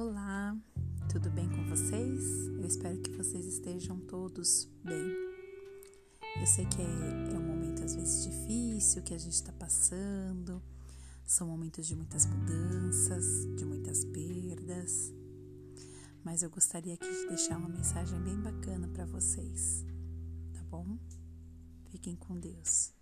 Olá, tudo bem com vocês? Eu espero que vocês estejam todos bem. Eu sei que é, é um momento às vezes difícil que a gente está passando, são momentos de muitas mudanças, de muitas perdas, mas eu gostaria aqui de deixar uma mensagem bem bacana para vocês, tá bom? Fiquem com Deus.